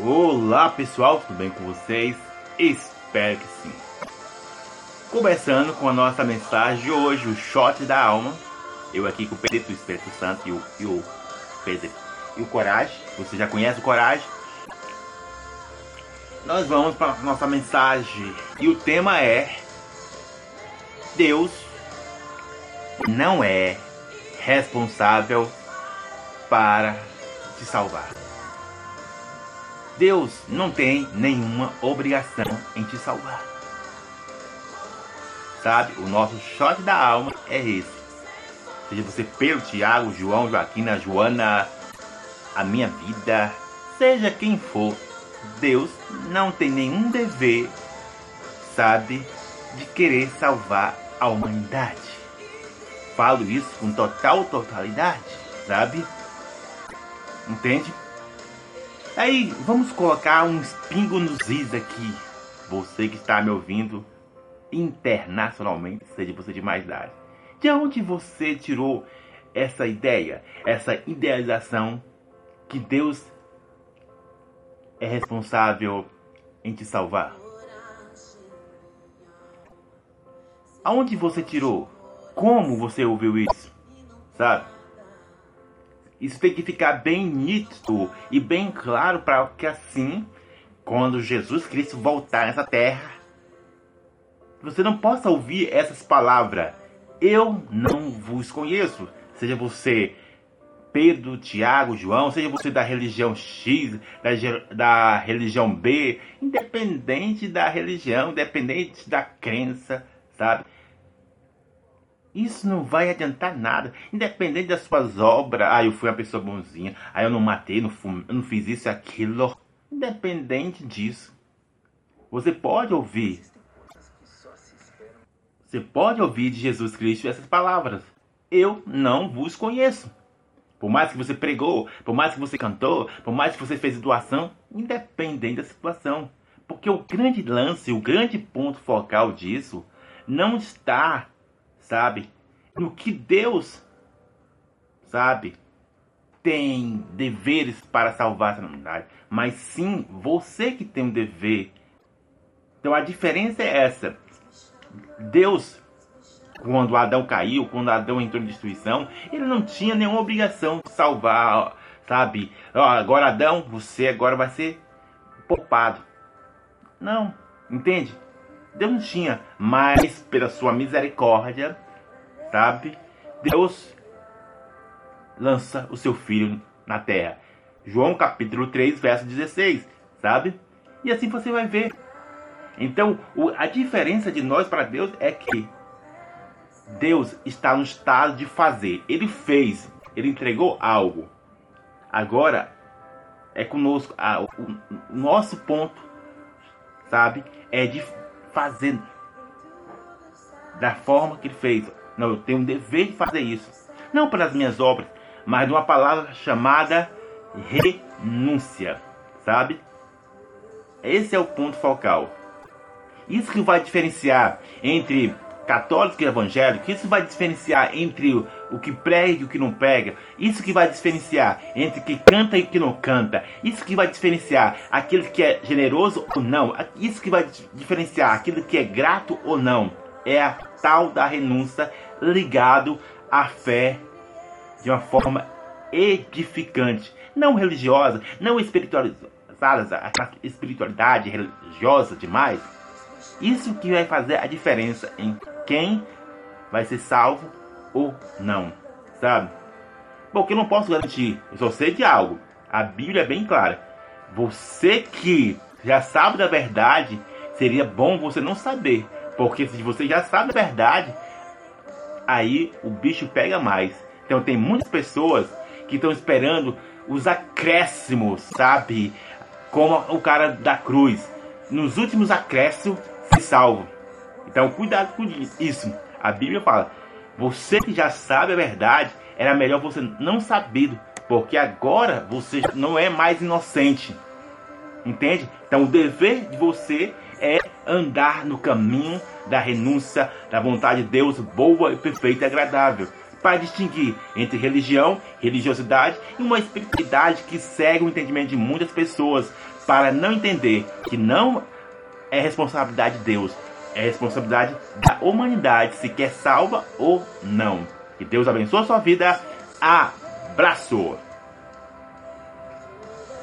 Olá pessoal, tudo bem com vocês? Espero que sim. Começando com a nossa mensagem de hoje, o shot da alma. Eu aqui com o Pedro, o Espírito Santo e o, e o Pedro e o Coragem. Você já conhece o Coragem? Nós vamos para a nossa mensagem e o tema é Deus não é responsável para te salvar. Deus não tem nenhuma obrigação em te salvar. Sabe? O nosso shot da alma é esse. Seja você Pedro, Tiago, João, Joaquina, Joana, a minha vida, seja quem for, Deus não tem nenhum dever, sabe, de querer salvar a humanidade. Falo isso com total totalidade, sabe? Entende? Aí, vamos colocar um pingo nos is aqui. Você que está me ouvindo internacionalmente, seja você de mais idade. De onde você tirou essa ideia, essa idealização que Deus é responsável em te salvar? Aonde você tirou? Como você ouviu isso? Sabe? Isso tem que ficar bem nítido e bem claro para que assim, quando Jesus Cristo voltar nessa terra, você não possa ouvir essas palavras. Eu não vos conheço. Seja você Pedro, Tiago, João, seja você da religião X, da, da religião B, independente da religião, independente da crença, sabe? Isso não vai adiantar nada. Independente das suas obras. Ah, eu fui uma pessoa bonzinha. Ah, eu não matei, não, fum, não fiz isso e aquilo. Independente disso. Você pode ouvir. Você pode ouvir de Jesus Cristo essas palavras. Eu não vos conheço. Por mais que você pregou, por mais que você cantou, por mais que você fez doação, independente da situação. Porque o grande lance, o grande ponto focal disso não está sabe? No que Deus, sabe, tem deveres para salvar essa humanidade, mas sim você que tem um dever. Então a diferença é essa. Deus, quando Adão caiu, quando Adão entrou em destruição, ele não tinha nenhuma obrigação de salvar, sabe? Ó, agora Adão, você agora vai ser poupado. Não, entende? Deus não tinha, mas pela sua misericórdia, sabe? Deus lança o seu filho na terra. João capítulo 3, verso 16, sabe? E assim você vai ver. Então, a diferença de nós para Deus é que Deus está no estado de fazer. Ele fez, ele entregou algo. Agora é conosco. o, o nosso ponto, sabe, é de fazer da forma que ele fez. Não, eu tenho um dever de fazer isso. Não pelas minhas obras, mas de uma palavra chamada renúncia. Sabe? Esse é o ponto focal. Isso que vai diferenciar entre católico e evangélico, isso vai diferenciar entre o, que prega e o que não prega, isso que vai diferenciar entre o que canta e o que não canta, isso que vai diferenciar aquele que é generoso ou não, isso que vai diferenciar aquilo que é grato ou não, é a tal da renúncia ligado à fé de uma forma edificante, não religiosa, não espiritualizada, espiritualidade religiosa demais. Isso que vai fazer a diferença em quem vai ser salvo ou não, sabe? Porque eu não posso garantir, eu só sei de algo. A Bíblia é bem clara. Você que já sabe da verdade, seria bom você não saber. Porque se você já sabe a verdade, aí o bicho pega mais. Então tem muitas pessoas que estão esperando os acréscimos, sabe? Como o cara da cruz. Nos últimos acréscimos se salvo. Então, cuidado com isso. A Bíblia fala: você que já sabe a verdade, era melhor você não saber, porque agora você não é mais inocente. Entende? Então, o dever de você é andar no caminho da renúncia, da vontade de Deus boa e perfeita e agradável. para distinguir entre religião, religiosidade e uma espiritualidade que segue o entendimento de muitas pessoas para não entender que não é responsabilidade de Deus, é responsabilidade da humanidade se quer salva ou não. Que Deus abençoe a sua vida. Abraço!